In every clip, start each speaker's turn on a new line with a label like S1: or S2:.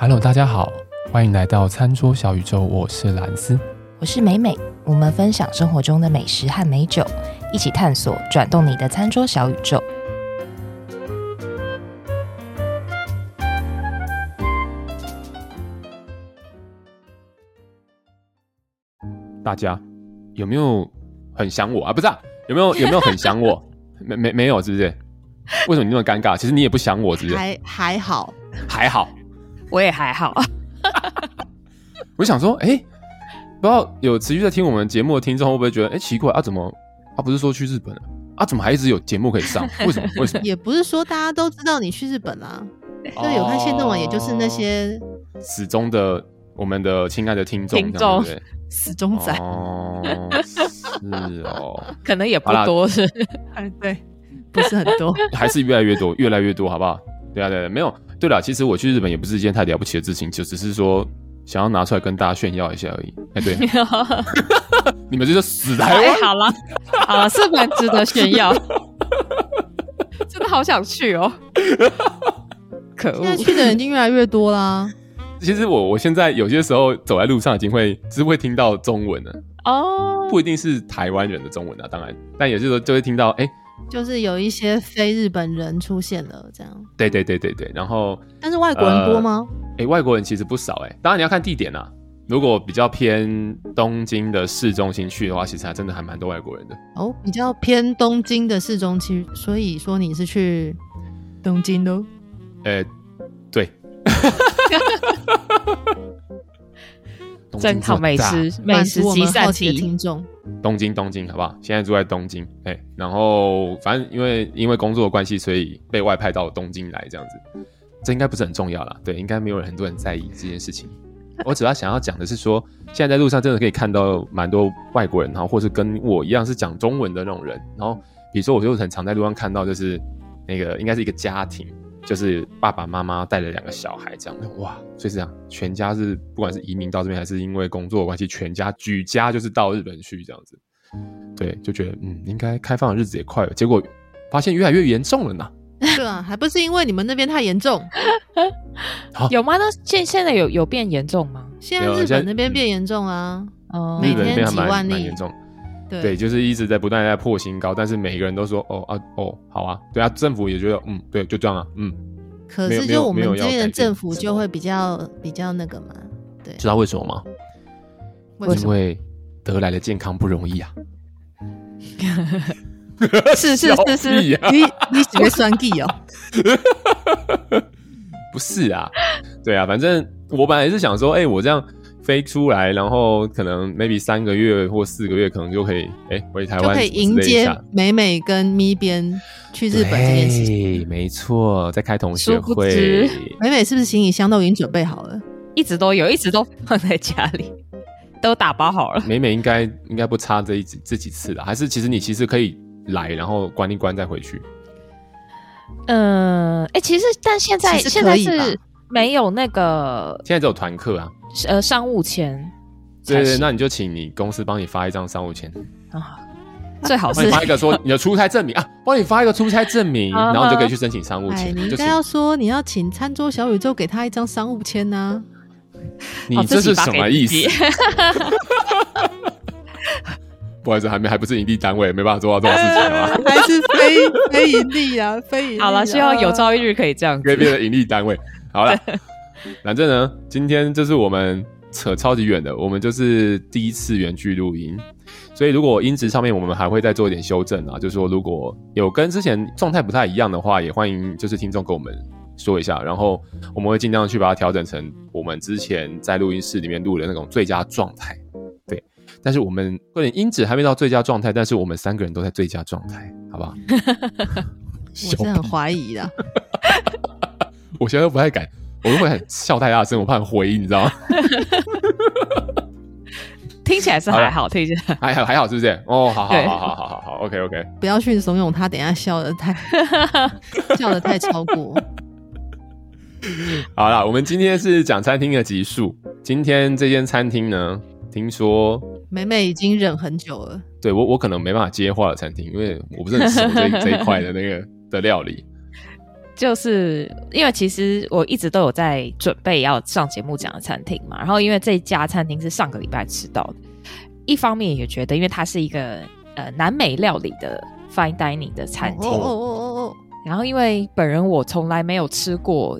S1: Hello，大家好，欢迎来到餐桌小宇宙。我是兰斯，
S2: 我是美美。我们分享生活中的美食和美酒，一起探索转动你的餐桌小宇宙。
S1: 大家有没有很想我啊？不是、啊，有没有有没有很想我？没没 没有，是不是？为什么你那么尴尬？其实你也不想我，是不是？
S3: 还还好，
S1: 还好。
S2: 我也还好，
S1: 我想说，哎、欸，不知道有持续在听我们节目的听众会不会觉得，哎、欸，奇怪啊，怎么啊？不是说去日本了啊？怎么还一直有节目可以上？为什么？为什么？
S3: 也不是说大家都知道你去日本啊，所以有看线动网，也就是那些
S1: 始终的我们的亲爱的听众，听众
S3: 始终仔
S1: 哦，是哦，
S2: 可能也不多是，
S3: 哎，对，不是很多，
S1: 还是越来越多，越来越多，好不好？对啊，对啊，没有。对了，其实我去日本也不是一件太了不起的事情，就只是说想要拿出来跟大家炫耀一下而已。哎，对，你们这就死台
S2: 湾、了，好了，是蛮值得炫耀，真的好想去哦。可恶，
S3: 现在去的人已经越来越多啦。
S1: 其实我我现在有些时候走在路上，已经会只是会听到中文了哦，不一定是台湾人的中文啊，当然，但有些时候就会听到哎。
S3: 就是有一些非日本人出现了，这样。
S1: 对对对对对，然后，
S3: 但是外国人多吗？
S1: 哎、呃，外国人其实不少哎。当然你要看地点啊，如果比较偏东京的市中心去的话，其实还真的还蛮多外国人的。
S3: 哦，比较偏东京的市中心，所以说你是去东京的？
S1: 呃，对。
S2: 真好美食，美食集散地
S3: 听众。
S1: 东京，东京，好不好？现在住在东京，哎、欸，然后反正因为因为工作的关系，所以被外派到东京来，这样子，这应该不是很重要啦。对，应该没有人很多人在意这件事情。我主要想要讲的是说，现在在路上真的可以看到蛮多外国人，然后或是跟我一样是讲中文的那种人。然后比如说，我就很常在路上看到，就是那个应该是一个家庭。就是爸爸妈妈带了两个小孩这样的哇，所以是这样，全家是不管是移民到这边，还是因为工作关系，全家举家就是到日本去这样子。对，就觉得嗯，应该开放的日子也快了，结果发现越来越严重了呢。
S3: 对啊，还不是因为你们那边太严重？
S2: 有吗？那现现在有有变严重吗？
S3: 现在日本那边变严重啊，哦、嗯，每天几万例，蛮严重。
S1: 对，对，就是一直在不断在破新高，但是每个人都说哦啊哦好啊，对啊，政府也觉得嗯对，就这样啊，嗯。
S3: 可是就我们这边的政府就会比较比较那个嘛，对。
S1: 知道为什么吗？
S3: 为什么？
S1: 因为得来的健康不容易啊。
S3: 是是是是，你你喜欢酸 G 哦？
S1: 不是啊，对啊，反正我本来是想说，哎、欸，我这样。飞出来，然后可能 maybe 三个月或四个月，可能就可以哎、欸、回台湾，就
S3: 可以迎接美美跟咪边去日本这件事情。
S1: 没错，在开同学会。
S3: 美美是不是行李箱都已经准备好了？
S2: 一直都有，一直都放在家里，都打包好了。
S1: 美美应该应该不差这一这几次了，还是其实你其实可以来，然后关一关再回去。
S2: 嗯、呃，哎、欸，其实但现在现在是没有那个，
S1: 现在只有团课啊。
S2: 呃，商务签，
S1: 对，对对，那你就请你公司帮你发一张商务签
S2: 啊，最好是
S1: 帮你发一个说 你的出差证明啊，帮你发一个出差证明，然后你就可以去申请商务签。
S3: 你应该要说你要请餐桌小宇宙给他一张商务签呢，
S1: 你这是什么意思？不好意思，还没还不是营利单位，没办法做到这种事情啊，
S3: 还是非非营利啊，非营利。
S2: 好了，希望有朝一日可以这样，
S1: 可以变成盈利单位。好了。反正呢，今天这是我们扯超级远的，我们就是第一次远距录音，所以如果音质上面我们还会再做一点修正啊，就是说如果有跟之前状态不太一样的话，也欢迎就是听众跟我们说一下，然后我们会尽量去把它调整成我们之前在录音室里面录的那种最佳状态。对，但是我们或者音质还没到最佳状态，但是我们三个人都在最佳状态，好不好？
S3: 我是很怀疑的，
S1: 我现在都不太敢。我都会很笑太大声，我怕回音，你知道吗？
S2: 听起来是还好，听起来
S1: 还好还好，是不是？哦，好好好好好好好，OK OK。
S3: 不要去怂恿他，等一下笑得太 笑得太超过。
S1: 好了，我们今天是讲餐厅的集数。今天这间餐厅呢，听说
S3: 美美已经忍很久了。
S1: 对我，我可能没办法接话的餐厅，因为我不是很熟这这一块的那个的料理。
S2: 就是因为其实我一直都有在准备要上节目讲的餐厅嘛，然后因为这家餐厅是上个礼拜吃到的，一方面也觉得因为它是一个呃南美料理的 fine dining 的餐厅，哦哦哦哦哦，然后因为本人我从来没有吃过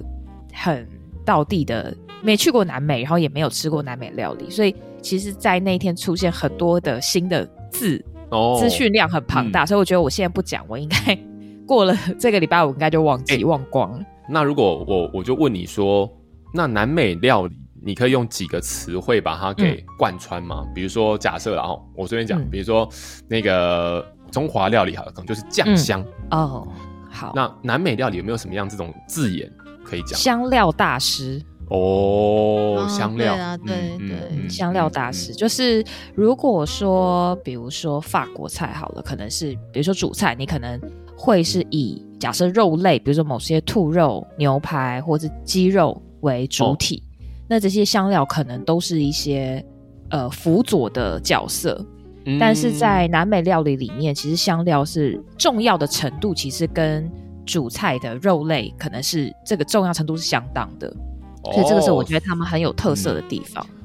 S2: 很道地的，没去过南美，然后也没有吃过南美料理，所以其实，在那一天出现很多的新的字，哦，资讯量很庞大，嗯，所以我觉得我现在不讲，我应该。过了 这个礼拜，我应该就忘记、欸、忘光了。
S1: 那如果我我就问你说，那南美料理，你可以用几个词汇把它给贯穿吗？嗯、比如说，假设然后我随便讲，嗯、比如说那个中华料理，好了，可能就是酱香、
S2: 嗯、哦。好，
S1: 那南美料理有没有什么样这种字眼可以讲？
S2: 香料大师
S1: 哦，香料、
S3: 哦、对啊，对对，
S2: 嗯、香料大师、嗯、就是如果说，比如说法国菜好了，可能是比如说主菜，你可能。会是以假设肉类，比如说某些兔肉、牛排或者鸡肉为主体，哦、那这些香料可能都是一些呃辅佐的角色。嗯、但是在南美料理里面，其实香料是重要的程度，其实跟主菜的肉类可能是这个重要程度是相当的。哦、所以这个是我觉得他们很有特色的地方。嗯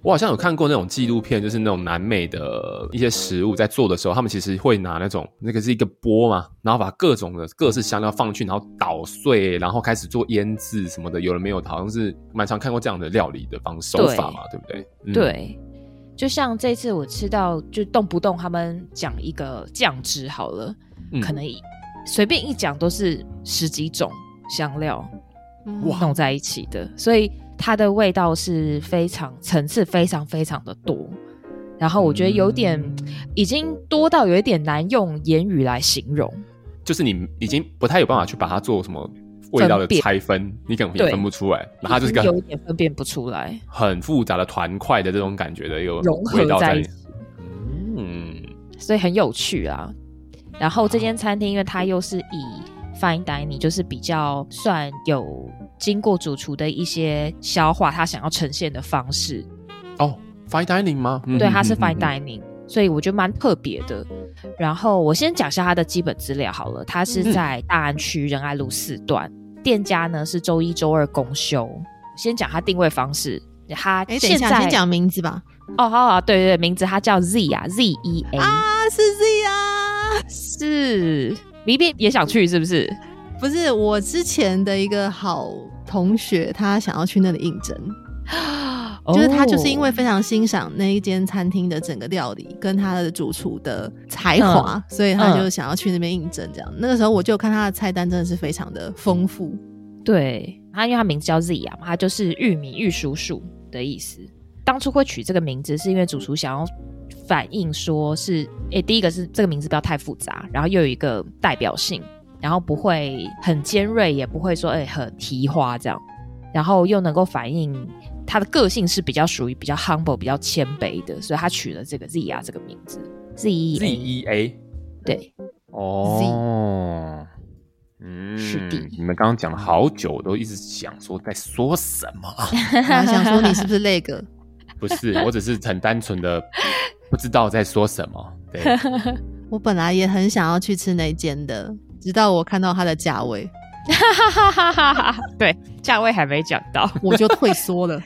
S1: 我好像有看过那种纪录片，就是那种南美的一些食物在做的时候，他们其实会拿那种那个是一个钵嘛，然后把各种的各式香料放去，然后捣碎，然后开始做腌制什么的。有人没有？好像是蛮常看过这样的料理的方式手法嘛，对，对不对？嗯、
S2: 对，就像这次我吃到，就动不动他们讲一个酱汁好了，嗯、可能随便一讲都是十几种香料哇弄在一起的，所以。它的味道是非常层次非常非常的多，然后我觉得有点已经多到有一点难用言语来形容，
S1: 就是你已经不太有办法去把它做什么味道的拆分，辨你可能也分不出来，然后它就是个
S2: 有点分辨不出来，
S1: 很复杂的团块的这种感觉的有
S2: 融合在一起，
S1: 嗯，
S2: 所以很有趣啊。然后这间餐厅因为它又是以 fine dining，就是比较算有。经过主厨的一些消化，他想要呈现的方式
S1: 哦，fine dining 吗？
S2: 对，它是 fine dining，所以我觉得蛮特别的。然后我先讲一下它的基本资料好了，它是在大安区仁爱路四段，店家呢是周一周二公休。先讲它定位方式，它现在
S3: 先讲名字吧。
S2: 哦，好好，对对对，名字它叫 Z 啊，Z E A
S3: 啊，是 Z 啊，
S2: 是，你一边也想去是不是？
S3: 不是我之前的一个好同学，他想要去那里应征，就是他就是因为非常欣赏那一间餐厅的整个料理跟他的主厨的才华，嗯、所以他就想要去那边应征。这样，嗯、那个时候我就看他的菜单真的是非常的丰富。
S2: 对，他因为他名字叫 Z 啊嘛，他就是玉米玉叔叔的意思。当初会取这个名字，是因为主厨想要反映说是，诶、欸，第一个是这个名字不要太复杂，然后又有一个代表性。然后不会很尖锐，也不会说哎很提花这样，然后又能够反映他的个性是比较属于比较 humble、比较谦卑的，所以他取了这个 Zia 这个名字，Z E A,
S1: Z E A，
S2: 对，
S1: 哦，嗯，
S2: 是的。
S1: 你们刚刚讲了好久，我都一直想说在说什么，
S3: 我想说你是不是那个？
S1: 不是，我只是很单纯的不知道在说什么。对，
S3: 我本来也很想要去吃那间的。直到我看到它的价位，
S2: 对，价位还没讲到，
S3: 我就退缩了。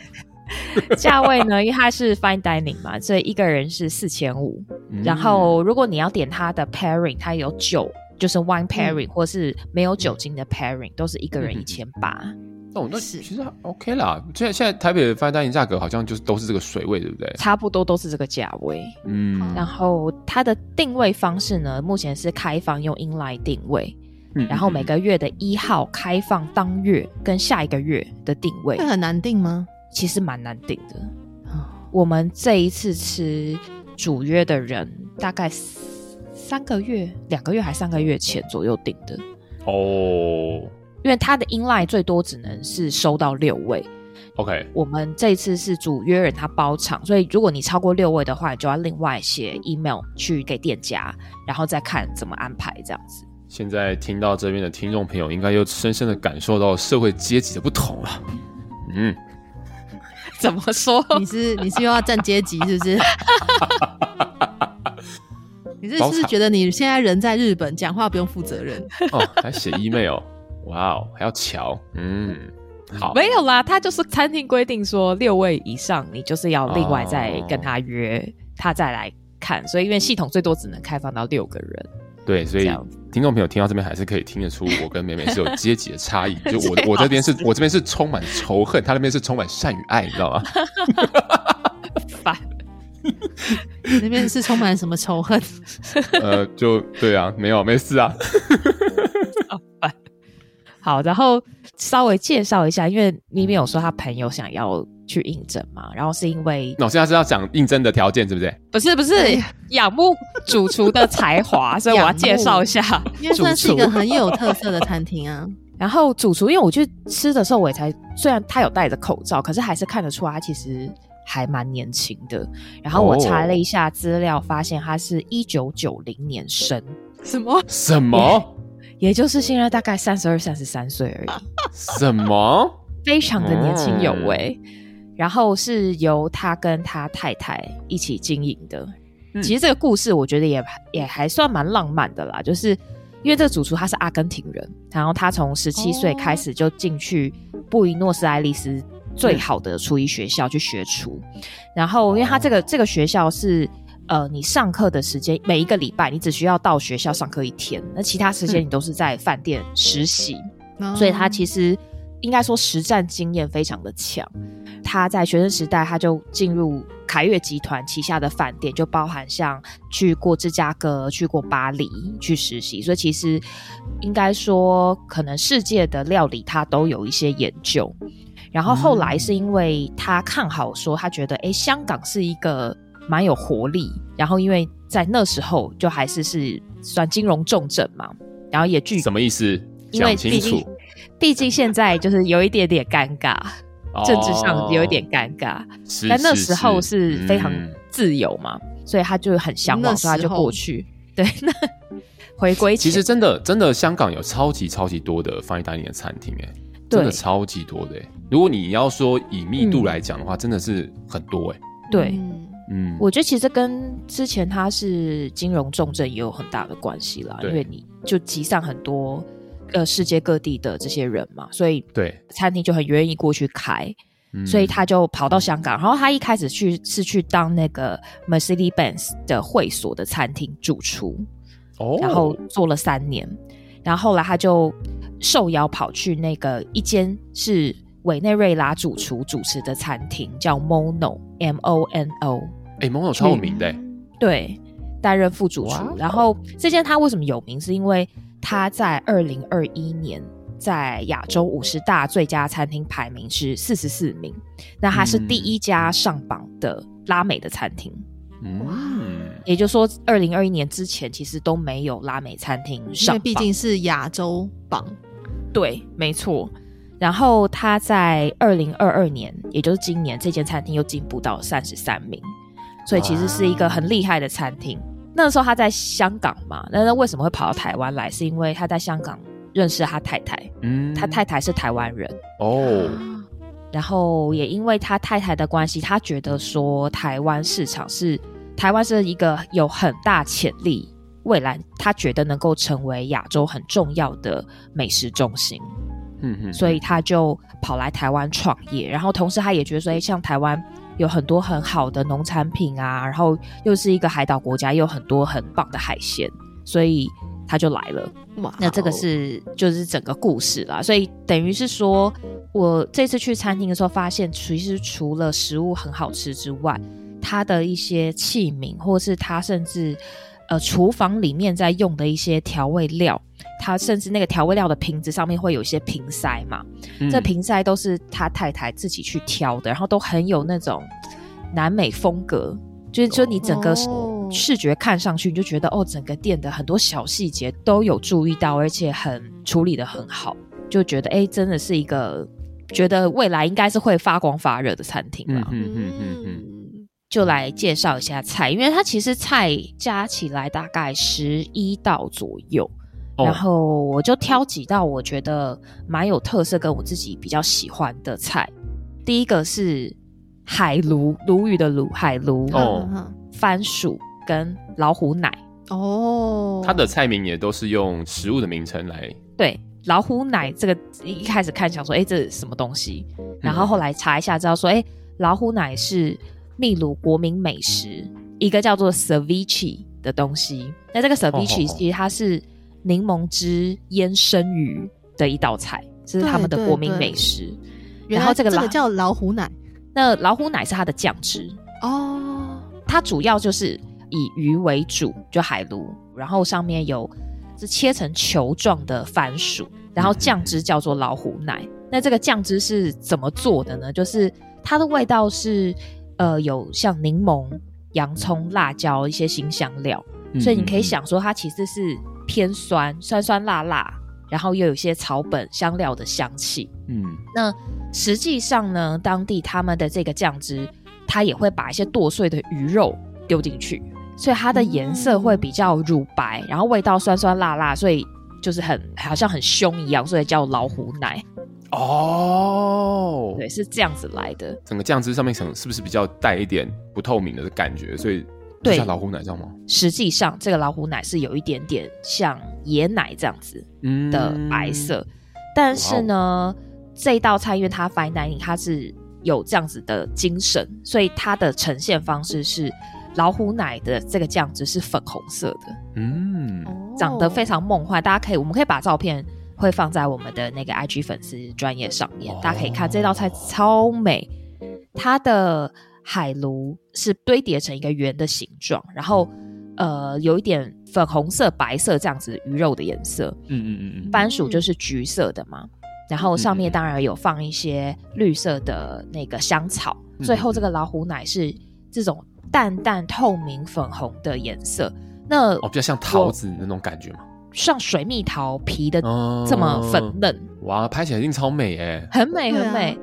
S2: 价位呢，因为它是 fine dining 嘛，所以一个人是四千五。然后如果你要点它的 pairing，它有酒，就是 wine pairing，、嗯、或是没有酒精的 pairing，都是一个人一千八。
S1: 哦，那其实 OK 啦。现在现在台北的 fine dining 价格好像就是都是这个水位，对不对？
S2: 差不多都是这个价位。
S1: 嗯，
S2: 然后它的定位方式呢，目前是开放用 inline 定位，嗯、然后每个月的一号开放当月跟下一个月的定位。
S3: 会很难定吗？
S2: 其实蛮难定的。哦、我们这一次吃主约的人，大概三个月、两个月还三个月前左右定的。
S1: 哦。
S2: 因为他的 inline 最多只能是收到六位
S1: ，OK。
S2: 我们这次是主约人他包场，所以如果你超过六位的话，你就要另外写 email 去给店家，然后再看怎么安排这样子。
S1: 现在听到这边的听众朋友，应该又深深的感受到社会阶级的不同了。嗯，
S2: 怎么说？
S3: 你是你是又要占阶级是不是？你是是不是觉得你现在人在日本讲话不用负责任？
S1: 哦，还写 email。哇哦，还要瞧，嗯，好，
S2: 没有啦，他就是餐厅规定说六位以上，你就是要另外再跟他约，哦、他再来看，所以因为系统最多只能开放到六个人，
S1: 对，所以听众朋友听到这边还是可以听得出我跟美美是有阶级的差异，就我我这边是 我这边是充满仇恨，他那边是充满善与爱，你知道吗？
S2: 烦。
S3: 那边是充满什么仇恨？
S1: 呃，就对啊，没有，没事啊。
S2: 好，然后稍微介绍一下，因为咪咪有说他朋友想要去应征嘛，然后是因为，
S1: 那我现在是要讲应征的条件，是不是？
S2: 不是，不是，仰慕主厨的才华，所以我要介绍一下。
S3: 因为算是一个很有特色的餐厅啊。
S2: 然后主厨，因为我去吃的时候，我也才虽然他有戴着口罩，可是还是看得出来他其实。还蛮年轻的，然后我查了一下资料，发现他是一九九零年生，
S3: 什么
S1: 什么，
S2: 也就是现在大概三十二、三十三岁而已，
S1: 什么，
S2: 非常的年轻有为。嗯、然后是由他跟他太太一起经营的。嗯、其实这个故事我觉得也也还算蛮浪漫的啦，就是因为这个主厨他是阿根廷人，然后他从十七岁开始就进去布宜诺斯艾利斯。最好的厨艺学校去学厨，然后因为他这个这个学校是呃，你上课的时间每一个礼拜你只需要到学校上课一天，那其他时间你都是在饭店实习，嗯、所以他其实应该说实战经验非常的强。他在学生时代他就进入凯悦集团旗下的饭店，就包含像去过芝加哥、去过巴黎去实习，所以其实应该说可能世界的料理他都有一些研究。然后后来是因为他看好，说他觉得，哎，香港是一个蛮有活力。然后因为在那时候就还是是算金融重镇嘛，然后也具
S1: 什么意思？
S2: 因为毕竟毕竟现在就是有一点点尴尬，哦、政治上有一点尴尬。是但那时候是非常自由嘛，嗯、所以他就很向往，所以他就过去。对，那回归
S1: 其实真的真的香港有超级超级多的 fine dining 的餐厅，哎。真的超级多的，如果你要说以密度来讲的话，嗯、真的是很多哎。
S2: 对，嗯，我觉得其实跟之前他是金融重镇也有很大的关系啦，因为你就集散很多呃世界各地的这些人嘛，所以对。餐厅就很愿意过去开，所以他就跑到香港，然后他一开始去是去当那个 Mercedes-Benz 的会所的餐厅主厨，哦，然后做了三年，然后后来他就。受邀跑去那个一间是委内瑞拉主厨主持的餐厅，叫 Mono M O N O。
S1: 哎，Mono 超有名的。
S2: 对，担任副主厨。然后这间他为什么有名？是因为他在二零二一年在亚洲五十大最佳餐厅排名是四十四名，那他是第一家上榜的拉美的餐厅。哇、嗯，也就是说，二零二一年之前其实都没有拉美餐厅上榜，
S3: 因为毕竟是亚洲榜。
S2: 对，没错。然后他在二零二二年，也就是今年，这间餐厅又进步到三十三名，所以其实是一个很厉害的餐厅。哇那时候他在香港嘛，那那为什么会跑到台湾来？是因为他在香港认识他太太，嗯，他太太是台湾人哦。然后也因为他太太的关系，他觉得说台湾市场是台湾是一个有很大潜力。未来他觉得能够成为亚洲很重要的美食中心，嗯哼，所以他就跑来台湾创业。然后同时他也觉得说，哎，像台湾有很多很好的农产品啊，然后又是一个海岛国家，又有很多很棒的海鲜，所以他就来了。哇，那这个是就是整个故事啦。所以等于是说，我这次去餐厅的时候，发现其实除了食物很好吃之外，它的一些器皿，或是它甚至。呃，厨房里面在用的一些调味料，他甚至那个调味料的瓶子上面会有一些瓶塞嘛，嗯、这瓶塞都是他太太自己去挑的，然后都很有那种南美风格，就是说你整个视觉看上去你就觉得哦，整个店的很多小细节都有注意到，而且很处理的很好，就觉得哎，真的是一个觉得未来应该是会发光发热的餐厅了。嗯嗯嗯嗯嗯。就来介绍一下菜，因为它其实菜加起来大概十一道左右，哦、然后我就挑几道我觉得蛮有特色跟我自己比较喜欢的菜。第一个是海鲈，鲈鱼的鲈，海鲈哦，番薯跟老虎奶哦。
S1: 它的菜名也都是用食物的名称来。
S2: 对老虎奶这个一开始看想说，哎，这是什么东西？然后后来查一下，知道说，哎，老虎奶是秘鲁国民美食，一个叫做 ceviche 的东西。那这个 ceviche 其实它是柠檬汁腌生鱼的一道菜，这是他们的国民美食。然后这个
S3: 这个叫老虎奶，
S2: 那老虎奶是它的酱汁
S3: 哦，
S2: 它主要就是以鱼为主，就海鲈，然后上面有。是切成球状的番薯，然后酱汁叫做老虎奶。那这个酱汁是怎么做的呢？就是它的味道是呃有像柠檬、洋葱、辣椒一些新香料，所以你可以想说它其实是偏酸，酸酸辣辣，然后又有一些草本香料的香气。嗯，那实际上呢，当地他们的这个酱汁，它也会把一些剁碎的鱼肉丢进去。所以它的颜色会比较乳白，嗯、然后味道酸酸辣辣，所以就是很好像很凶一样，所以叫老虎奶。
S1: 哦，
S2: 对，是这样子来的。
S1: 整个酱汁上面可能是不是比较带一点不透明的感觉？所以叫老虎奶，这样吗？
S2: 实际上，这个老虎奶是有一点点像椰奶这样子的白色，嗯、但是呢，这道菜因为它 fine dining，它是有这样子的精神，所以它的呈现方式是。老虎奶的这个酱汁是粉红色的，嗯，长得非常梦幻。大家可以，我们可以把照片会放在我们的那个 IG 粉丝专业上面，哦、大家可以看这道菜超美。它的海鲈是堆叠成一个圆的形状，然后呃有一点粉红色、白色这样子鱼肉的颜色，嗯嗯嗯嗯，番薯就是橘色的嘛，然后上面当然有放一些绿色的那个香草，嗯、最后这个老虎奶是这种。淡淡透明粉红的颜色，那
S1: 哦，比较像桃子那种感觉吗？
S2: 像水蜜桃皮的这么粉嫩，嗯、
S1: 哇，拍起来一定超美哎，
S2: 很美很美。啊、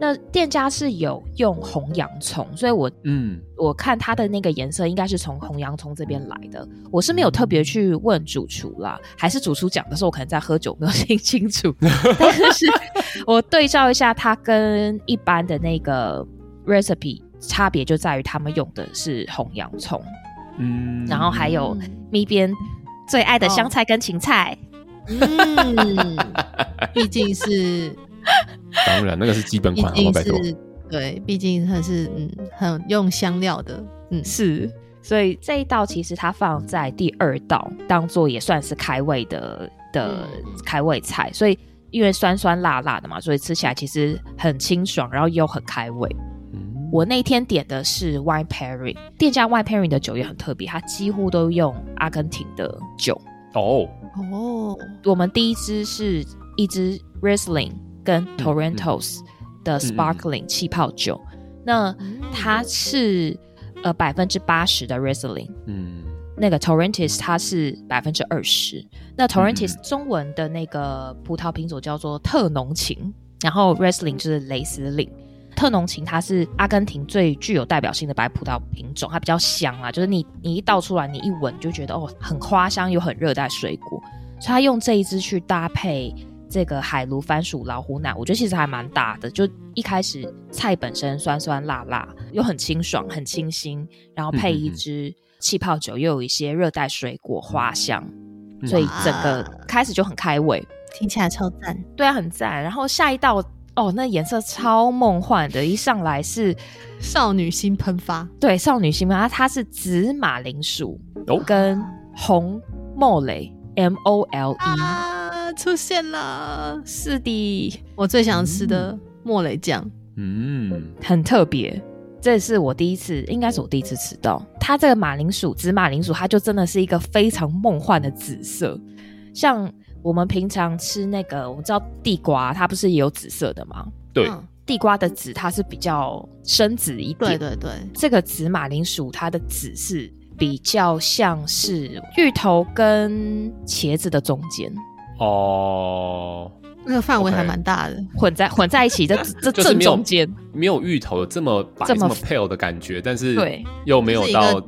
S2: 那店家是有用红洋葱，所以我嗯，我看它的那个颜色应该是从红洋葱这边来的。我是没有特别去问主厨啦，还是主厨讲的时候，我可能在喝酒没有 听清楚。但是我对照一下，它跟一般的那个 recipe。差别就在于他们用的是红洋葱，嗯，然后还有咪边最爱的香菜跟芹菜，哦、嗯，
S3: 毕竟是，
S1: 当然那个是基本款，
S3: 毕竟是对，毕竟它是嗯很用香料的，嗯。
S2: 是，所以这一道其实它放在第二道，当做也算是开胃的的开胃菜，所以因为酸酸辣辣的嘛，所以吃起来其实很清爽，然后又很开胃。我那天点的是 Wine Pairing，店家 Wine Pairing 的酒也很特别，它几乎都用阿根廷的酒。哦。哦，我们第一支是一支 Riesling 跟 Torrentos 的 Sparkling 气泡酒，那它是呃百分之八十的 Riesling，嗯，那个 Torrentis 它是百分之二十，那 Torrentis 中文的那个葡萄品种叫做特浓情，然后 Riesling 就是雷司令。特浓情，它是阿根廷最具有代表性的白葡萄品种，它比较香啊，就是你你一倒出来，你一闻就觉得哦，很花香又很热带水果，所以它用这一支去搭配这个海鲈番薯老虎奶，我觉得其实还蛮搭的。就一开始菜本身酸酸辣辣，又很清爽很清新，然后配一支气泡酒，又有一些热带水果花香，所以整个开始就很开胃，
S3: 听起来超赞。
S2: 对啊，很赞。然后下一道。哦，那颜色超梦幻的，一上来是
S3: 少女心喷发。
S2: 对，少女心喷发，它是紫马铃薯跟红莫雷 M O L E
S3: 啊，出现了，
S2: 是的，
S3: 我最想吃的莫雷酱，
S2: 嗯，很特别，这是我第一次，应该是我第一次吃到它这个马铃薯，紫马铃薯，它就真的是一个非常梦幻的紫色，像。我们平常吃那个，我们知道地瓜，它不是也有紫色的吗？
S1: 对，
S2: 地瓜的紫它是比较深紫一点。
S3: 对对对，
S2: 这个紫马铃薯它的紫是比较像是芋头跟茄子的中间。
S1: 哦，
S3: 那个范围还蛮大的
S2: 混在混在一起，这这 正中间
S1: 没有芋头这么白这么 pale 的感觉，但是对又没有到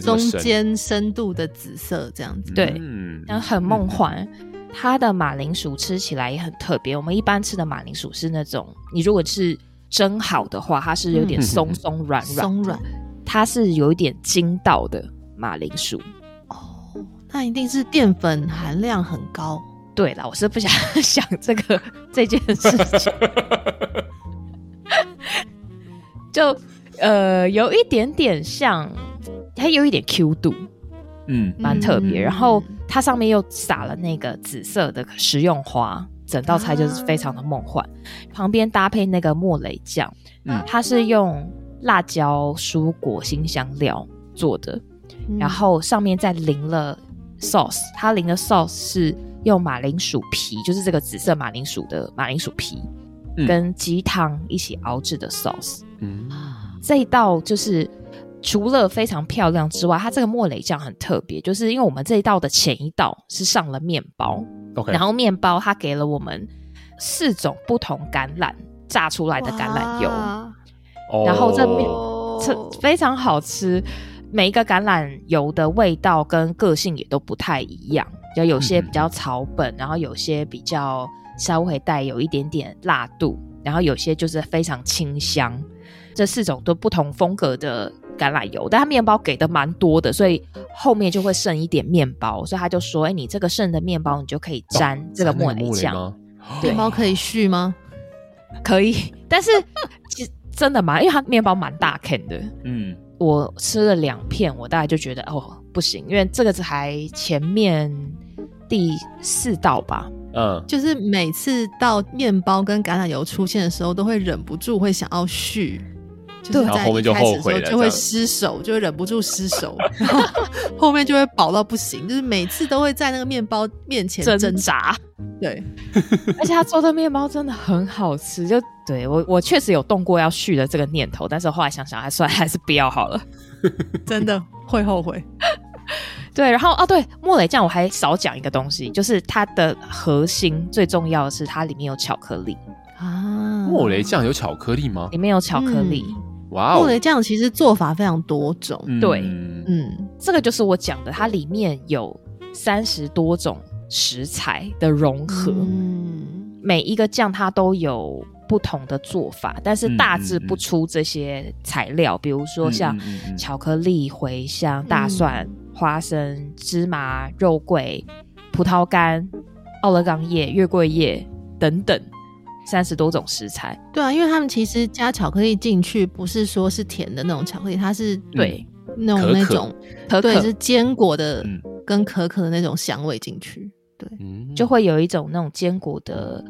S3: 中间深度的紫色这样子。
S2: 对，嗯，然后很梦幻。嗯它的马铃薯吃起来也很特别。我们一般吃的马铃薯是那种，你如果是蒸好的话，它是有点松松软软，松软。它是有一点筋道的马铃薯。
S3: 哦，那一定是淀粉含量很高。
S2: 对了，我是不想 想这个这件事情，就呃有一点点像，还有一点 Q 度，
S1: 嗯，
S2: 蛮特别。然后它上面又撒了那个紫色的食用花，整道菜就是非常的梦幻。啊、旁边搭配那个莫雷酱，嗯，它是用辣椒、蔬果、辛香料做的，嗯、然后上面再淋了 sauce，它淋的 sauce 是。用马铃薯皮，就是这个紫色马铃薯的马铃薯皮，嗯、跟鸡汤一起熬制的 sauce。嗯，这一道就是除了非常漂亮之外，它这个莫雷酱很特别，就是因为我们这一道的前一道是上了面包，OK，然后面包它给了我们四种不同橄榄榨出来的橄榄油，然后这面这非常好吃，每一个橄榄油的味道跟个性也都不太一样。就有些比较草本，嗯、然后有些比较稍微带有一点点辣度，然后有些就是非常清香。这四种都不同风格的橄榄油，但它面包给的蛮多的，所以后面就会剩一点面包，所以他就说：“哎，你这个剩的面包，你就可以沾这个莫雷酱。哦”
S3: 面包可以续吗？
S2: 可以，但是其实真的蛮，因为它面包蛮大片的。嗯，我吃了两片，我大概就觉得哦不行，因为这个才前面。第四道吧，
S3: 嗯，就是每次到面包跟橄榄油出现的时候，都会忍不住会想要续，就是在一开始的时候就会失手，就会忍不住失手，然 后后面就会饱到不行，就是每次都会在那个面包面前挣扎。对，
S2: 而且他做的面包真的很好吃，就对我我确实有动过要续的这个念头，但是后来想想还算还是不要好了，
S3: 真的会后悔。
S2: 对，然后哦，对，莫雷酱我还少讲一个东西，就是它的核心最重要的是它里面有巧克力。
S1: 啊。莫雷酱有巧克力吗？
S2: 里面有巧克力，
S1: 哇哦！
S3: 莫雷酱其实做法非常多种，
S2: 对，嗯，这个就是我讲的，它里面有三十多种食材的融合，嗯，每一个酱它都有不同的做法，但是大致不出这些材料，比如说像巧克力、茴香、大蒜。花生、芝麻、肉桂、葡萄干、奥勒冈叶、月桂叶等等，三十多种食材。
S3: 对啊，因为他们其实加巧克力进去，不是说是甜的那种巧克力，它是对。那种那种可可。对是坚果的跟可可的那种香味进去，对，
S2: 就会有一种那种坚果的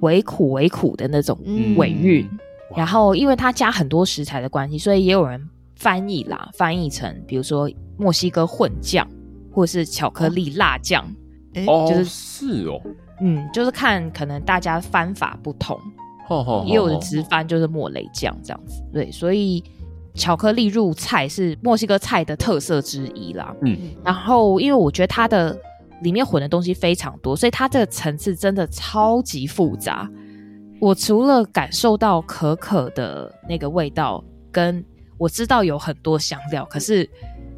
S2: 微苦微苦的那种尾韵。嗯、然后，因为它加很多食材的关系，所以也有人翻译啦，翻译成比如说。墨西哥混酱，或是巧克力辣酱，
S1: 哦，就是是哦，
S2: 嗯，就是看可能大家翻法不同，也有的直翻就是莫雷酱这样子，对，所以巧克力入菜是墨西哥菜的特色之一啦，嗯，然后因为我觉得它的里面混的东西非常多，所以它这个层次真的超级复杂。我除了感受到可可的那个味道，跟我知道有很多香料，可是。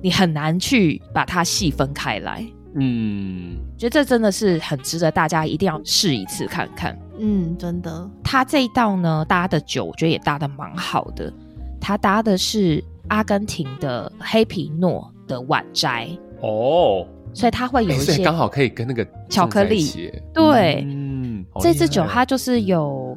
S2: 你很难去把它细分开来，嗯，觉得这真的是很值得大家一定要试一次看看，
S3: 嗯，真的。
S2: 它这一道呢，搭的酒我觉得也搭的蛮好的，它搭的是阿根廷的黑皮诺的晚摘哦，所以它会有一些
S1: 刚好可以跟那个
S2: 巧克力，对，嗯，这支酒它就是有。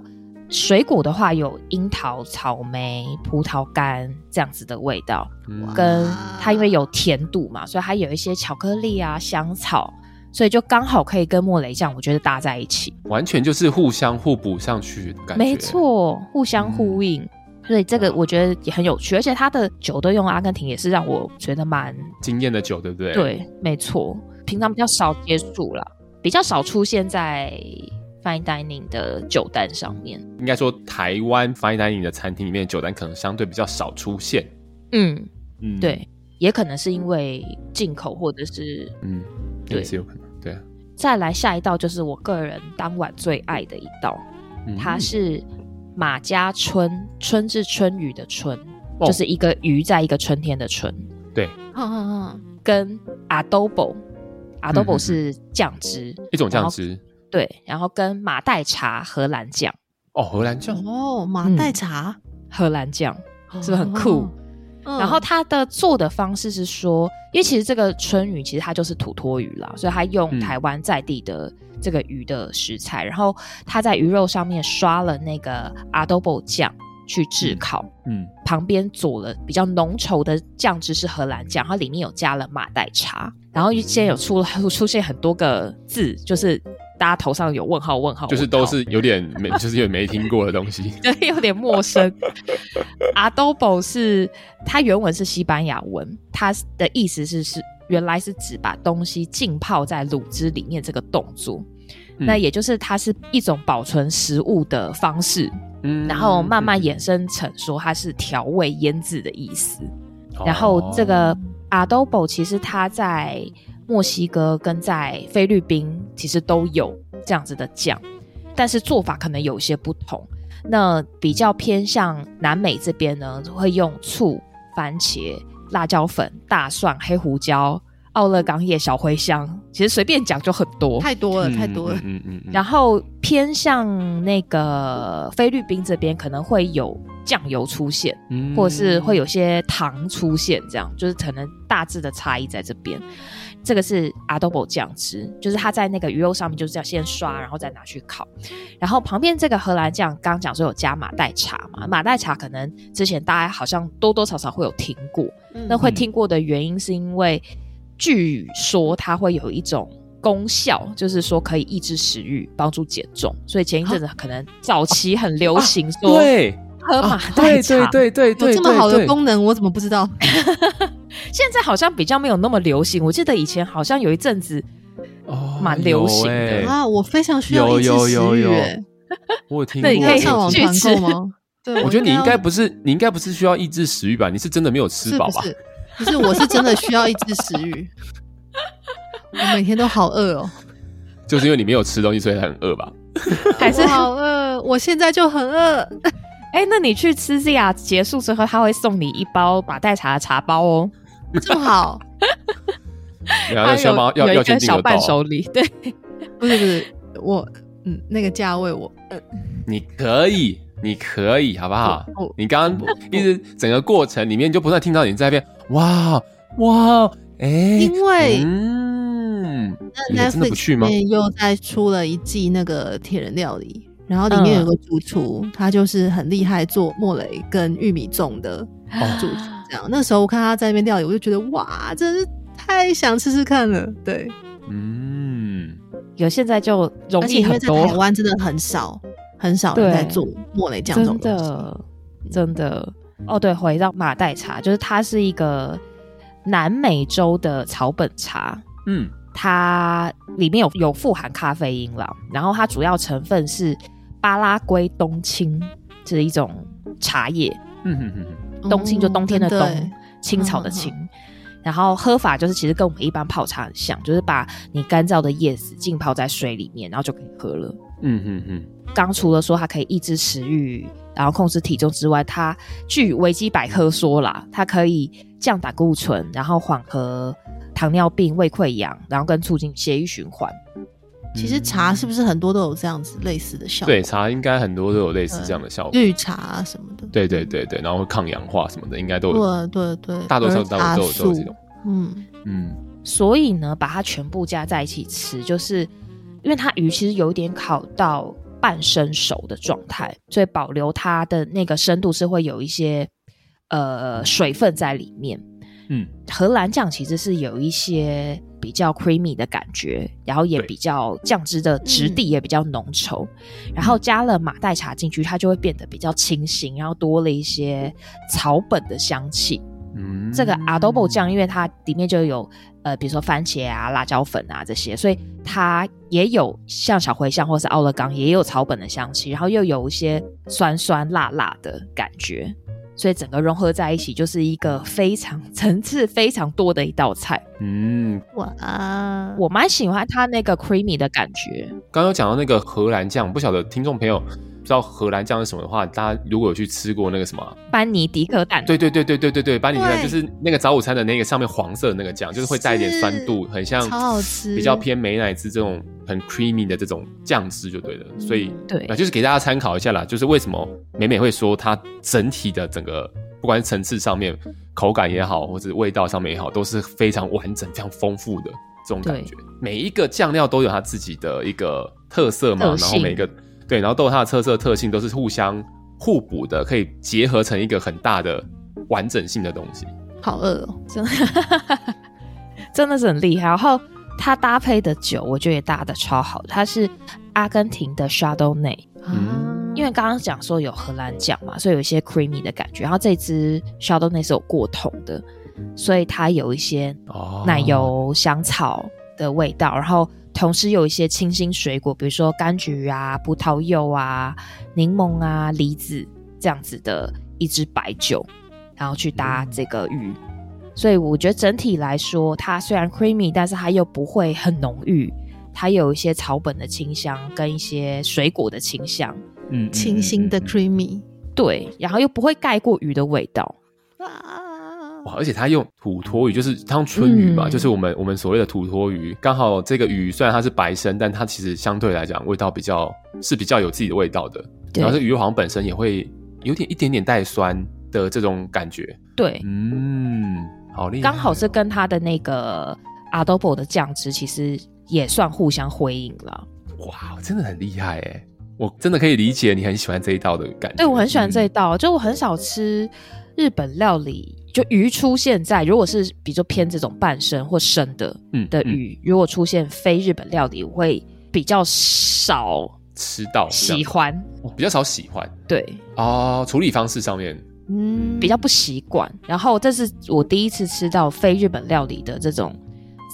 S2: 水果的话，有樱桃、草莓、葡萄干这样子的味道，跟它因为有甜度嘛，所以它有一些巧克力啊、香草，所以就刚好可以跟莫雷酱，我觉得搭在一起，
S1: 完全就是互相互补上去的感觉。
S2: 没错，互相呼应，嗯、所以这个我觉得也很有趣，而且它的酒都用阿根廷，也是让我觉得蛮
S1: 惊艳的酒，对不对？
S2: 对，没错，平常比较少接触了，比较少出现在。Fine dining 的酒单上面，
S1: 应该说台湾 Fine dining 的餐厅里面酒单可能相对比较少出现。
S2: 嗯嗯，对，也可能是因为进口或者是嗯，
S1: 对，也是有可能。对啊，
S2: 再来下一道就是我个人当晚最爱的一道，嗯、它是马家春，春是春雨的春，哦、就是一个鱼在一个春天的春。
S1: 对，
S3: 嗯嗯嗯，
S2: 跟 adobo，adobo 是酱汁，
S1: 一种酱汁。
S2: 对，然后跟马黛茶荷兰酱
S1: 哦，荷兰酱
S3: 哦，马黛茶、
S2: 嗯、荷兰酱是不是很酷？
S3: 嗯、
S2: 然后它的做的方式是说，因为其实这个春鱼其实它就是土托鱼啦，所以它用台湾在地的这个鱼的食材，嗯、然后它在鱼肉上面刷了那个 adobo 酱去炙烤，
S1: 嗯，
S2: 旁边佐了比较浓稠的酱汁是荷兰酱，然后里面有加了马黛茶，然后现在有出了出现很多个字，就是。大家头上有问号，问号，
S1: 就是都是有点没，就是有点没听过的东西，
S2: 对，有点陌生。Adobo 是它原文是西班牙文，它的意思是是原来是指把东西浸泡在卤汁里面这个动作，嗯、那也就是它是一种保存食物的方式，嗯，然后慢慢衍生成说它是调味腌制的意思，嗯、然后这个 Adobo 其实它在。墨西哥跟在菲律宾其实都有这样子的酱，但是做法可能有些不同。那比较偏向南美这边呢，会用醋、番茄、辣椒粉、大蒜、黑胡椒、奥勒冈叶、小茴香，其实随便讲就很多，
S3: 太多了，太多了。
S1: 嗯嗯，嗯，嗯。
S2: 然后偏向那个菲律宾这边可能会有酱油出现，嗯，或者是会有些糖出现，这样就是可能大致的差异在这边。这个是 adobo 酱汁，就是它在那个鱼肉上面就是要先刷，然后再拿去烤。然后旁边这个荷兰酱，刚刚讲说有加马黛茶嘛，马黛茶可能之前大家好像多多少少会有听过。嗯、那会听过的原因是因为，据说它会有一种功效，就是说可以抑制食欲，帮助减重。所以前一阵子可能早期很流行说，对。喝马黛茶，
S1: 啊、对对对对对，
S3: 有这么好的功能，我怎么不知道？
S2: 现在好像比较没有那么流行。我记得以前好像有一阵子哦，蛮流行的、
S1: 欸、
S3: 啊。我非常需要抑制食欲，
S1: 我有听过。
S2: 那你可以
S3: 上网团购吗？对，
S1: 我觉得你应该不是，你应该不是需要抑制食欲吧？你是真的没有吃饱吧？
S3: 不是，不是，我是真的需要抑制食欲。我每天都好饿哦，
S1: 就是因为你没有吃东西，所以很饿吧？
S3: 还是好饿？我现在就很饿。
S2: 哎、欸，那你去吃 ZIA 结束之后，他会送你一包马黛茶的茶包哦，
S3: 这么好。
S1: 然后小猫要要一
S2: 小伴手礼，对，
S3: 不是不是，我嗯，那个价位我，嗯，
S1: 你可以，你可以，好不好？你刚刚一直整个过程里面就不断听到你在那边，哇哇，哎、欸，
S3: 因为
S1: 嗯，那 Netflix
S3: 里面又再出了一季那个铁人料理。然后里面有个主厨，嗯、他就是很厉害做莫雷跟玉米粽的主厨。这样，哦、那时候我看他在那边料理，我就觉得哇，真是太想吃吃看了。对，
S1: 嗯，
S2: 有现在就容易很多。
S3: 在台湾真的很少，很少人在做莫雷酱这种东西。真的，
S2: 真的。哦，对，回到马黛茶，就是它是一个南美洲的草本茶。
S1: 嗯，
S2: 它里面有有富含咖啡因了，然后它主要成分是。巴拉圭冬青是一种茶叶，
S1: 嗯哼哼，
S2: 冬青就冬天的冬，
S3: 哦、
S2: 青草的青。嗯、然后喝法就是其实跟我们一般泡茶很像，就是把你干燥的叶子浸泡在水里面，然后就可以喝了。
S1: 嗯哼哼。
S2: 刚除了说它可以抑制食欲，然后控制体重之外，它据维基百科说啦，它可以降胆固醇，然后缓和糖尿病、胃溃疡，然后跟促进血液循环。
S3: 其实茶是不是很多都有这样子类似的效果？
S1: 对，茶应该很多都有类似这样的效果，
S3: 绿茶啊什么的。
S1: 对对对对，然后抗氧化什么的，应该都有。
S3: 对对对，
S1: 大多数都有都有这种。
S3: 嗯
S1: 嗯，
S2: 所以呢，把它全部加在一起吃，就是因为它鱼其实有一点烤到半生熟的状态，所以保留它的那个深度是会有一些呃水分在里面。
S1: 嗯，
S2: 荷兰酱其实是有一些。比较 creamy 的感觉，然后也比较酱汁的质地也比较浓稠，嗯、然后加了马黛茶进去，它就会变得比较清新，然后多了一些草本的香气。
S1: 嗯，
S2: 这个 adobo 酱，因为它里面就有呃，比如说番茄啊、辣椒粉啊这些，所以它也有像小茴香或是奥勒冈，也有草本的香气，然后又有一些酸酸辣辣的感觉。所以整个融合在一起，就是一个非常层次非常多的一道菜。
S1: 嗯，
S3: 哇，
S2: 我蛮喜欢它那个 creamy 的感觉。
S1: 刚刚讲到那个荷兰酱，不晓得听众朋友不知道荷兰酱是什么的话，大家如果有去吃过那个什么
S2: 班尼迪克蛋，
S1: 对对对对对对对，班尼迪克蛋就是那个早午餐的那个上面黄色的那个酱，就是会带一点酸度，很像
S3: 超好吃，
S1: 比较偏美乃滋这种很 creamy 的这种酱汁就对了。所以
S2: 对，
S1: 就是给大家参考一下啦，就是为什么美美会说它整体的整个不管是层次上面、口感也好，或者味道上面也好，都是非常完整、非常丰富的这种感觉。每一个酱料都有它自己的一个特色嘛，然后每一个对，然后都有它的特色特性，都是互相互补的，可以结合成一个很大的完整性的东西。
S3: 好饿哦，真的
S2: 真的是很厉害。然后它搭配的酒，我觉得也搭的超好。它是阿根廷的 Chardonnay，嗯，因为刚刚讲说有荷兰酱嘛，所以有一些 creamy 的感觉。然后这支 Chardonnay 是有过桶的，所以它有一些奶油香草的味道，哦、然后同时有一些清新水果，比如说柑橘啊、葡萄柚啊、柠檬啊、梨子这样子的一支白酒。然后去搭这个鱼，所以我觉得整体来说，它虽然 creamy，但是它又不会很浓郁，它有一些草本的清香跟一些水果的清香，
S3: 嗯，清新的 creamy，
S2: 对，然后又不会盖过鱼的味道，
S1: 哇，而且它用土托鱼，就是汤春鱼嘛，嗯、就是我们我们所谓的土托鱼，刚好这个鱼虽然它是白身，但它其实相对来讲味道比较是比较有自己的味道的，然后这鱼好像本身也会有点一点点带酸。的这种感觉，
S2: 对，
S1: 嗯，好厉害，
S2: 刚好是跟它的那个 adobo 的酱汁，其实也算互相辉映了。
S1: 哇，真的很厉害哎！我真的可以理解你很喜欢这一道的感觉。
S2: 对，我很喜欢这一道，嗯、就我很少吃日本料理，就鱼出现在如果是比如说偏这种半生或生的，嗯的鱼，嗯、如果出现非日本料理，我会比较少
S1: 吃到，
S2: 喜欢
S1: 比较少喜欢，
S2: 对
S1: 哦，处理方式上面。
S2: 嗯，比较不习惯。然后这是我第一次吃到非日本料理的这种，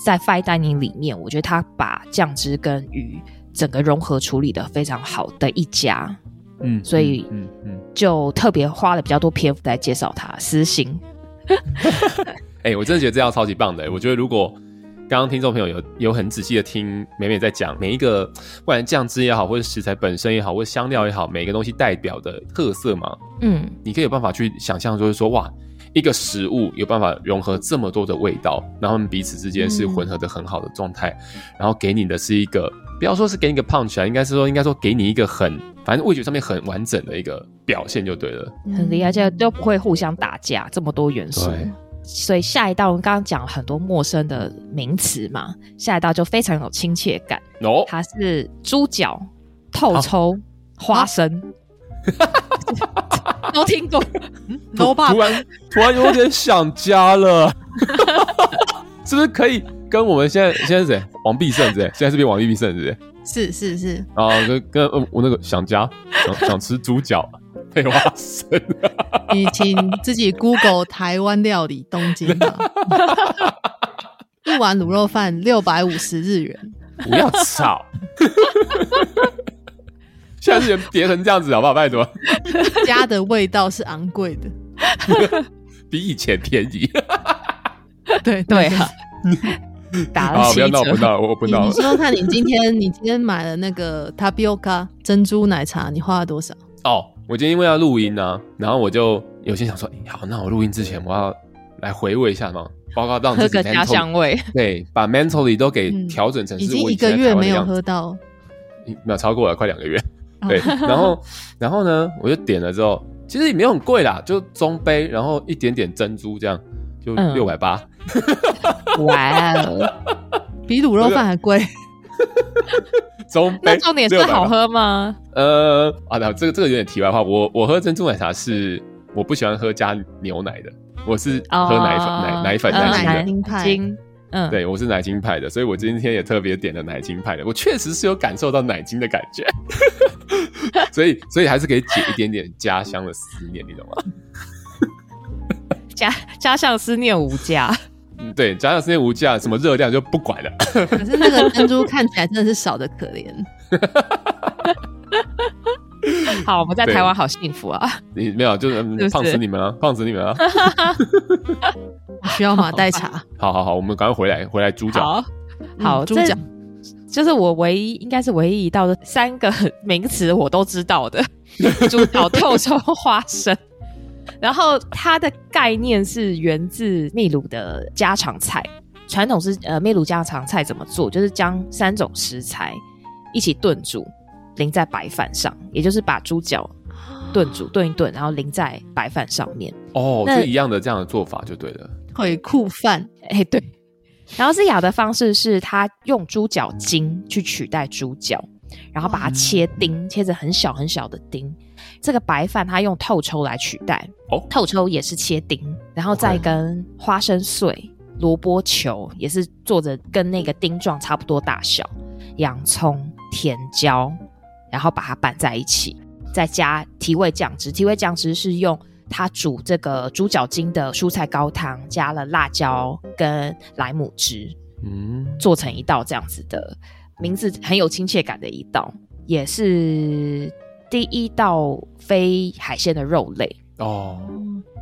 S2: 在 fine dining 里面，我觉得他把酱汁跟鱼整个融合处理的非常好的一家。嗯，所以嗯嗯，就特别花了比较多篇幅来介绍它。私心。
S1: 哎、欸，我真的觉得这样超级棒的。我觉得如果。刚刚听众朋友有有很仔细的听美美在讲每一个，不管酱汁也好，或者食材本身也好，或者香料也好，每个东西代表的特色嘛，嗯，你可以有办法去想象，就是说哇，一个食物有办法融合这么多的味道，然后他们彼此之间是混合的很好的状态，嗯、然后给你的是一个，不要说是给你一个 punch 啊，应该是说应该说给你一个很，反正味觉上面很完整的一个表现就对了，
S2: 很厉害，这都不会互相打架，这么多元素。所以下一道我们刚刚讲很多陌生的名词嘛，下一道就非常有亲切感。哦，它是猪脚、透抽、啊、花生，都听过。
S1: 突突然突然有点想家了，是不是可以跟我们现在现在是谁？王必胜是是？现在是不是王必胜是不是？
S3: 是是是。
S1: 啊，跟跟我那个想家，想想吃猪脚。配花生，
S3: 你请自己 Google 台湾料理东京吧。一碗卤肉饭六百五十日元，
S1: 不要吵。现在是人叠成这样子好不好？拜托，
S3: 家的味道是昂贵的，
S1: 比以前便宜。
S3: 对对啊，
S2: 打了七折。
S1: 不要闹，不闹，我不闹。
S3: 你说看你今天你今天买了那个 Tapioca 珍珠奶茶，你花了多少？
S1: 哦。我今天因为要录音呢、啊，然后我就有些想说，欸、好，那我录音之前我要来回味一下嘛，包括让自己
S2: 喝个家乡味，
S1: 对，把 mentally 都给调整成。已经一个月没有喝到，没有超过了，快两个月。对，然后 然后呢，我就点了之后，其实也没有很贵啦，就中杯，然后一点点珍珠这样，就六百八。
S2: 哇哦，
S3: 比卤肉饭还贵。
S1: 中杯
S2: 那重点是好喝吗？
S1: 呃，啊，那这个这个有点题外话。我我喝珍珠奶茶是我不喜欢喝加牛奶的，我是喝奶粉、哦、奶奶粉奶精的。嗯，对，我是奶精派的，所以我今天也特别点了奶精派的。我确实是有感受到奶精的感觉，所以所以还是可以解一点点家乡的思念，你懂吗？
S2: 家家乡思念无价。
S1: 嗯，对，家乡思念无价，什么热量就不管了。
S3: 可是那个珍珠看起来真的是少的可怜。
S2: 好，我们在台湾好幸福啊！
S1: 你没有，就是胖死你们啊，胖死你们了。
S3: 需要马代茶。
S1: 好好好，我们赶快回来，回来猪脚。
S2: 好，好，猪脚就是我唯一，应该是唯一一道的三个名词我都知道的 猪脚透抽花生。然后它的概念是源自秘鲁的家常菜，传统是呃秘鲁家常菜怎么做？就是将三种食材一起炖煮，淋在白饭上，也就是把猪脚炖煮炖一炖，然后淋在白饭上面。
S1: 哦，是一样的这样的做法就对了。
S3: 腿库饭，
S2: 哎，对。然后思雅的方式是，他用猪脚筋去取代猪脚，然后把它切丁，切成很小很小的丁。这个白饭他用透抽来取代，哦，透抽也是切丁，然后再跟花生碎、萝卜球也是做着跟那个丁状差不多大小，洋葱、甜椒，然后把它拌在一起，再加提味酱汁。提味酱汁是用他煮这个猪脚筋的蔬菜高汤，加了辣椒跟莱姆汁，嗯，做成一道这样子的，名字很有亲切感的一道，也是。第一道非海鲜的肉类哦，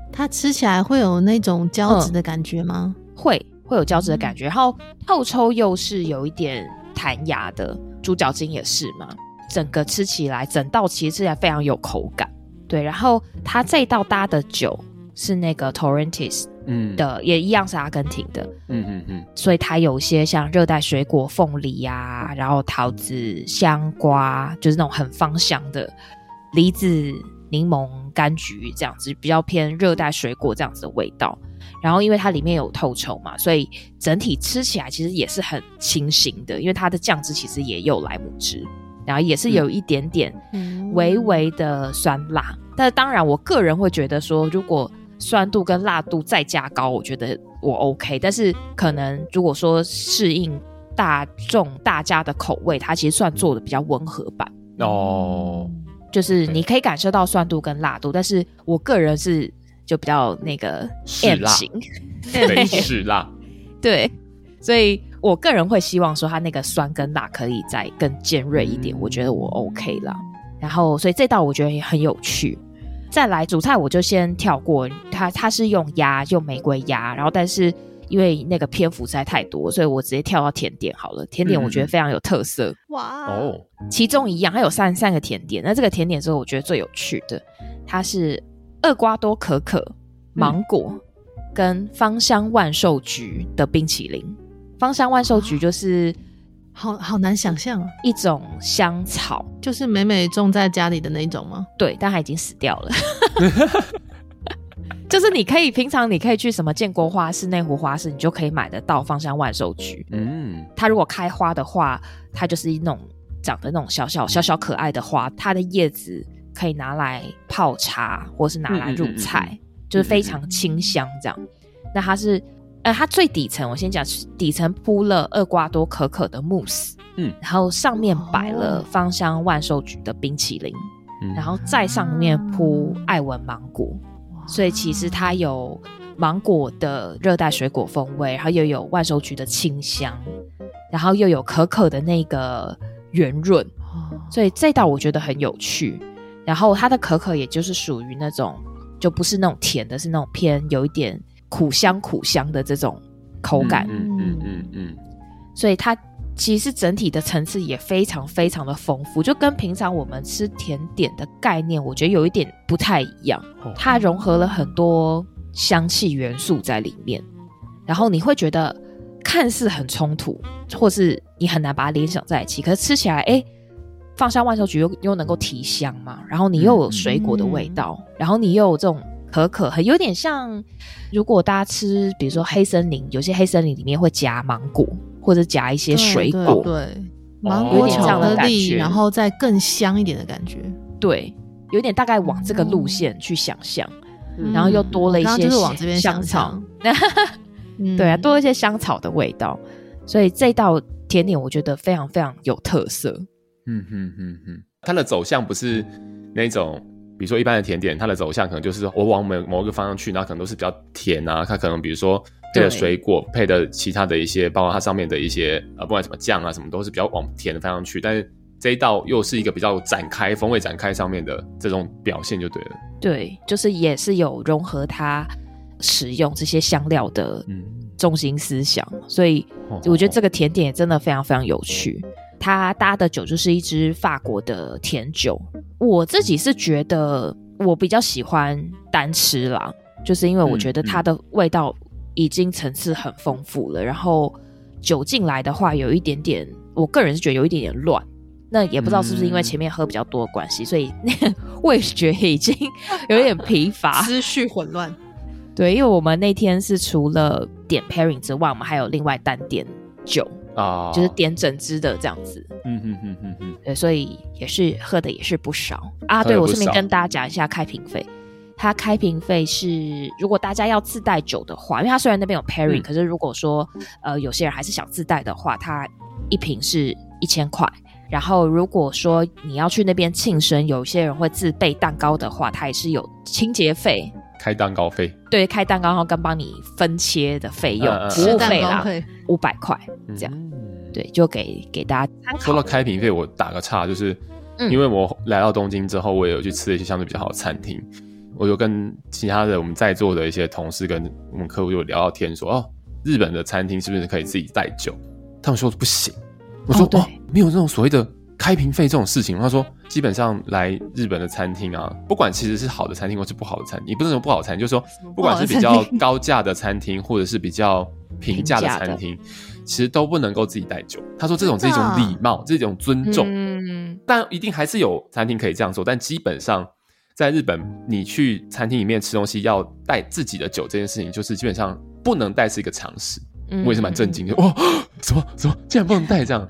S3: 它吃起来会有那种胶质的感觉吗？
S2: 嗯、会，会有胶质的感觉。然后透抽又是有一点弹牙的，猪脚筋也是嘛。整个吃起来，整道其实吃起来非常有口感。对，然后它这道搭的酒是那个 Torrentes 嗯。的，也一样是阿根廷的，嗯嗯嗯，所以它有一些像热带水果，凤梨呀、啊，然后桃子、香瓜，就是那种很芳香的梨子、柠檬、柑橘这样子，比较偏热带水果这样子的味道。然后因为它里面有透抽嘛，所以整体吃起来其实也是很清新的，因为它的酱汁其实也有莱姆汁，然后也是有一点点微微的酸辣。嗯、但是当然，我个人会觉得说，如果酸度跟辣度再加高，我觉得我 OK。但是可能如果说适应大众大家的口味，它其实算做的比较温和版哦。就是你可以感受到酸度跟辣度，但是我个人是就比较那个 M 型，
S1: 对，是辣，
S2: 对，所以我个人会希望说它那个酸跟辣可以再更尖锐一点，嗯、我觉得我 OK 啦。然后，所以这道我觉得也很有趣。再来主菜，我就先跳过它。它是用鸭，用玫瑰鸭。然后，但是因为那个篇幅实在太多，所以我直接跳到甜点好了。甜点我觉得非常有特色。哇哦！其中一样，它有三三个甜点。那这个甜点之后，我觉得最有趣的，它是厄瓜多可可芒果跟芳香万寿菊的冰淇淋。芳香万寿菊就是。
S3: 好好难想象啊！
S2: 一种香草，
S3: 就是美美种在家里的那种吗？
S2: 对，但它已经死掉了。就是你可以平常你可以去什么建国花市、内湖花市，你就可以买得到芳香万寿菊。嗯，它如果开花的话，它就是一种长得那种小小小小可爱的花，它的叶子可以拿来泡茶，或是拿来入菜，嗯嗯嗯嗯，就是非常清香这样。那它是。呃，它最底层，我先讲，底层铺了厄瓜多可可的慕斯，嗯，然后上面摆了芳香万寿菊的冰淇淋，嗯，然后再上面铺爱文芒果，嗯，所以其实它有芒果的热带水果风味，然后又有万寿菊的清香，然后又有可可的那个圆润，所以这道我觉得很有趣。然后它的可可也就是属于那种，就不是那种甜的，是那种偏有一点。苦香苦香的这种口感，嗯嗯嗯嗯，嗯，所以它其实整体的层次也非常非常的丰富，就跟平常我们吃甜点的概念，我觉得有一点不太一样。它融合了很多香气元素在里面，然后你会觉得看似很冲突，或是你很难把它联想在一起，可是吃起来，哎，放香万寿菊又又能够提香嘛，然后你又有水果的味道，嗯、然后你又有这种。可可很有点像，如果大家吃，比如说黑森林，有些黑森林里面会夹芒果，或者夹一些水果，
S3: 对，对，芒果巧克力，然后再更香一点的感觉，
S2: 对，有点大概往这个路线去想象，嗯、然后又多了一些香草，对啊，多了一些香草的味道，所以这道甜点我觉得非常非常有特色，
S1: 嗯哼哼哼，它的走向不是那种。比如说一般的甜点，它的走向可能就是我往某某一个方向去，那可能都是比较甜啊。它可能比如说配的水果，配的其他的一些，包括它上面的一些呃，不管什么酱啊什么，都是比较往甜的方向去。但是这一道又是一个比较展开风味展开上面的这种表现就对了。
S2: 对，就是也是有融合它使用这些香料的中心思想，嗯、所以我觉得这个甜点也真的非常非常有趣。它搭的酒就是一支法国的甜酒，我自己是觉得我比较喜欢单吃啦，就是因为我觉得它的味道已经层次很丰富了，然后酒进来的话有一点点，我个人是觉得有一点点乱，那也不知道是不是因为前面喝比较多的关系，所以那个味觉已经有点疲乏，
S3: 思绪混乱。
S2: 对，因为我们那天是除了点 pairing 之外，我们还有另外单点酒啊，就是点整支的这样子。嗯嗯嗯嗯嗯。对，所以也是喝的也是不少啊。对，我顺便跟大家讲一下开瓶费。它开瓶费是，如果大家要自带酒的话，因为它虽然那边有 pairing，、嗯、可是如果说呃有些人还是想自带的话，它一瓶是一千块。然后如果说你要去那边庆生，有些人会自备蛋糕的话，它也是有清洁费，
S1: 开蛋糕费，
S2: 对，开蛋糕然后跟帮你分切的费用，
S3: 呃、
S2: 服务费啦，五百块这样，嗯、对，就给给大家参考。
S1: 说到开瓶费，我打个岔，就是因为我来到东京之后，我也有去吃了一些相对比较好的餐厅。我就跟其他的我们在座的一些同事跟我们客户就聊到天说，说哦，日本的餐厅是不是可以自己带酒？他们说不行。我说哦，没有这种所谓的开瓶费这种事情。他说基本上来日本的餐厅啊，不管其实是好的餐厅或是不好的餐厅，也不是说不好的餐厅，就是说不管是比较高价的餐厅或者是比较平价的餐厅，其实都不能够自己带酒。他说这种是一种礼貌，这种尊重。嗯，但一定还是有餐厅可以这样做，但基本上。在日本，你去餐厅里面吃东西要带自己的酒这件事情，就是基本上不能带是一个常识。嗯、我也是蛮震惊的，哇，什么什么竟然不能带这样？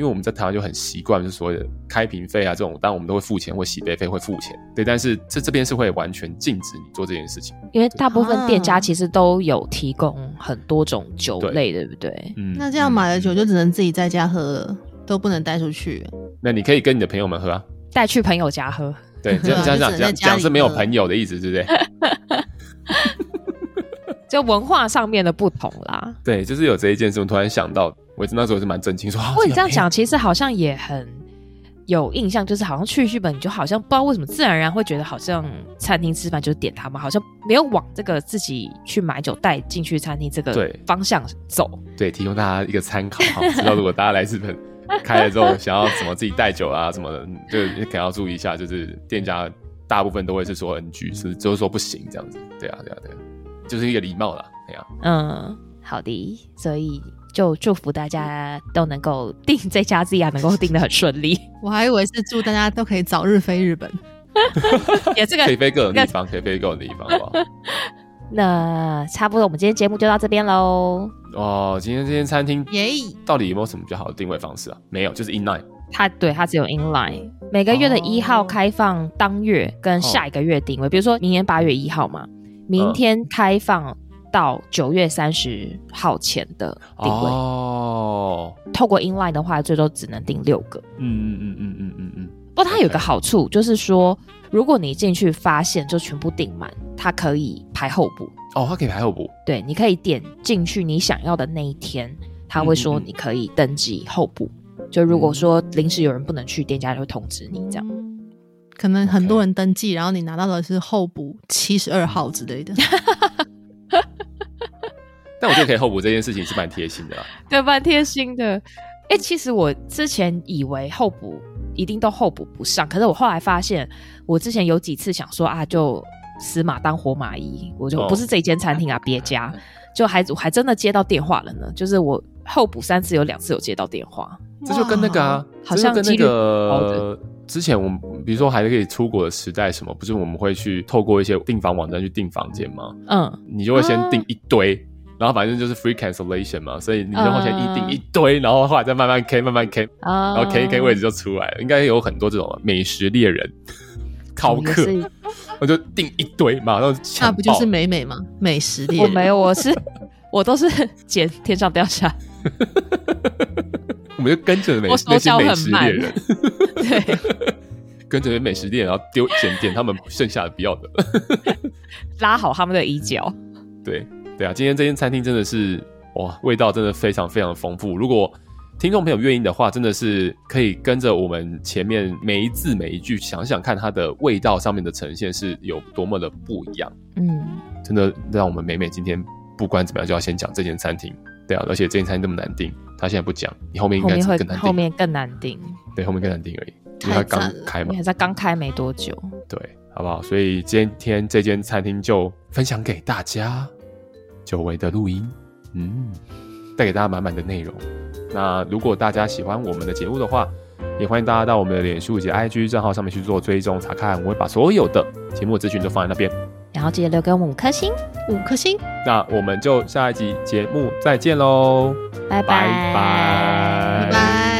S1: 因为我们在台湾就很习惯，就是所谓的开瓶费啊这种，当然我们都会付钱，或洗杯费会付钱。对，但是这这边是会完全禁止你做这件事情，
S2: 因为大部分店家其实都有提供很多种酒类，对，对不对？
S3: 嗯，那这样买的酒就只能自己在家喝了，都不能带出去。
S1: 那你可以跟你的朋友们喝啊，
S2: 带去朋友家喝。
S1: 对，这样这样讲讲是没有朋友的意思，对不对？
S2: 就文化上面的不同啦。
S1: 对，就是有这一件事，我突然想到，我那时候是蛮震惊，说。不过
S2: 你这样讲，其实好像也很有印象，就是好像去日本，你就好像不知道为什么，自然而然会觉得好像餐厅吃饭就是点他们，好像没有往这个自己去买酒带进去餐厅这个方向走。
S1: 对，提供大家一个参考哈，知道如果大家来日本。开了之后，想要什么自己带酒啊什么的，就可能要注意一下。就是店家大部分都会是说 NG，是就是说不行这样子。对啊，对啊，对啊，就是一个礼貌啦。对啊，
S2: 嗯，好的，所以就祝福大家都能够订这家 Z 啊，能够订的很顺利。
S3: 我还以为是祝大家都可以早日飞日本，
S2: 也这个
S1: 可以飞各种地方，可以飞各种地方？
S2: 那差不多，我们今天节目就到这边喽。
S1: 哦，今天这间餐厅耶，到底有没有什么比较好的定位方式啊？没有，就是 inline。
S2: 它对它只有 inline。每个月的一号开放当月跟下一个月定位，哦、比如说明年八月一号嘛，明天开放到九月三十号前的定位。哦，透过 inline 的话，最多只能定六个。嗯嗯嗯嗯嗯嗯嗯。不过它有个好处，就是说。如果你进去发现就全部订满，它可以排候补
S1: 哦，它可以排候补。
S2: 对，你可以点进去你想要的那一天，他会说你可以登记候补。嗯嗯，就如果说临时有人不能去，店家就会通知你这样。
S3: 可能很多人登记，然后你拿到的是候补七十二号之类的。
S1: 但我觉得可以候补这件事情是蛮贴心的啦，
S2: 对，蛮贴心的。哎、欸，其实我之前以为候补一定都候补不上，可是我后来发现，我之前有几次想说啊，就死马当活马医，我就不是这间餐厅啊，别、哦、家，就还我还真的接到电话了呢。就是我候补三次，有两次有接到电话，
S1: 这就跟那个啊，好像跟那个之前我们比如说还可以出国的时代什么，不是我们会去透过一些订房网站去订房间吗？嗯，你就会先订一堆。嗯然后反正就是 free cancellation 嘛，所以你就花钱一订一堆，呃、然后后来再慢慢 K 慢慢 K，、呃、然后 K 一 K 位置就出来了。应该有很多这种美食猎人考客，我就订一堆，马上
S3: 那不就是美美吗？美食店，
S2: 我没有，我是我都是捡天上掉下，
S1: 我们就跟着美那些美食猎人，
S2: 对，
S1: 跟着美食猎人，然后丢捡点他们剩下的不要的，
S2: 拉好他们的衣角，
S1: 对。对啊，今天这间餐厅真的是哇，味道真的非常非常丰富。如果听众朋友愿意的话，真的是可以跟着我们前面每一字每一句想想看，它的味道上面的呈现是有多么的不一样。嗯，真的让我们美美今天不管怎么样就要先讲这间餐厅。对啊，而且这间餐厅那么难订，他现在不讲，你后面应该会更难订。
S2: 后面更难订。
S1: 对，后面更难订而已，因为它刚开嘛，
S2: 才刚开没多久。
S1: 对，好不好？所以今天这间餐厅就分享给大家。久违的录音，嗯，带给大家满满的内容。那如果大家喜欢我们的节目的话，也欢迎大家到我们的脸书以及 IG 账号上面去做追踪查看，我会把所有的节目资讯都放在那边。
S2: 然后记得留给我们五颗星，
S3: 五颗星。
S1: 那我们就下一集节目再见喽，
S2: 拜拜
S1: 拜
S3: 拜拜。